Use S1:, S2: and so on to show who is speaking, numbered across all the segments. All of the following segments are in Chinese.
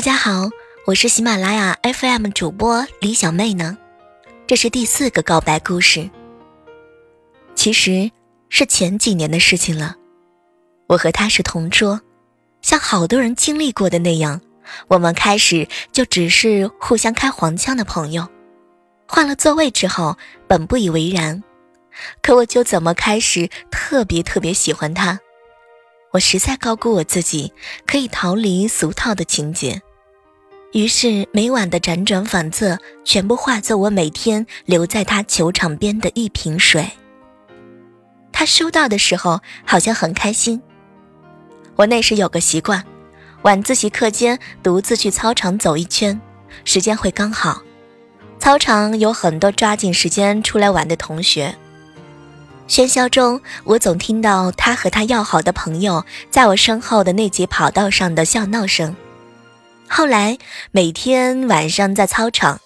S1: 大家好，我是喜马拉雅 FM 主播李小妹呢。这是第四个告白故事，其实是前几年的事情了。我和他是同桌，像好多人经历过的那样，我们开始就只是互相开黄腔的朋友。换了座位之后，本不以为然，可我就怎么开始特别特别喜欢他。我实在高估我自己可以逃离俗套的情节，于是每晚的辗转反侧全部化作我每天留在他球场边的一瓶水。他收到的时候好像很开心。我那时有个习惯，晚自习课间独自去操场走一圈，时间会刚好。操场有很多抓紧时间出来玩的同学。喧嚣中，我总听到他和他要好的朋友在我身后的那节跑道上的笑闹声。后来，每天晚上在操场，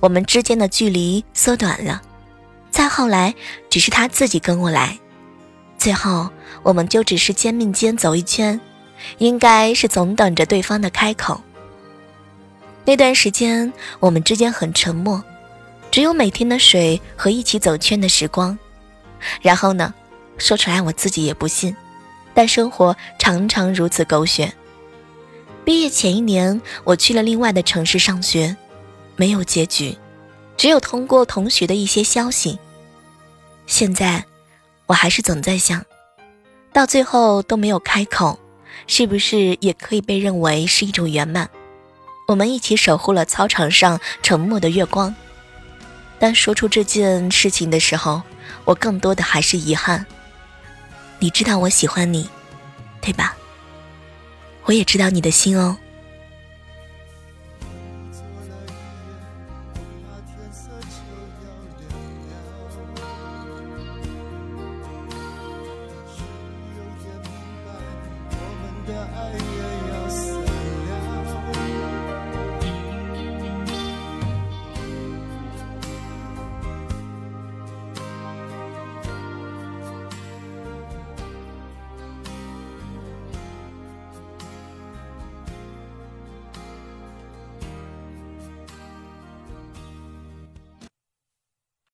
S1: 我们之间的距离缩短了。再后来，只是他自己跟我来。最后，我们就只是肩并肩走一圈，应该是总等着对方的开口。那段时间，我们之间很沉默，只有每天的水和一起走圈的时光。然后呢？说出来我自己也不信，但生活常常如此狗血。毕业前一年，我去了另外的城市上学，没有结局，只有通过同学的一些消息。现在，我还是总在想，到最后都没有开口，是不是也可以被认为是一种圆满？我们一起守护了操场上沉默的月光。但说出这件事情的时候。我更多的还是遗憾。你知道我喜欢你，对吧？我也知道你的心哦。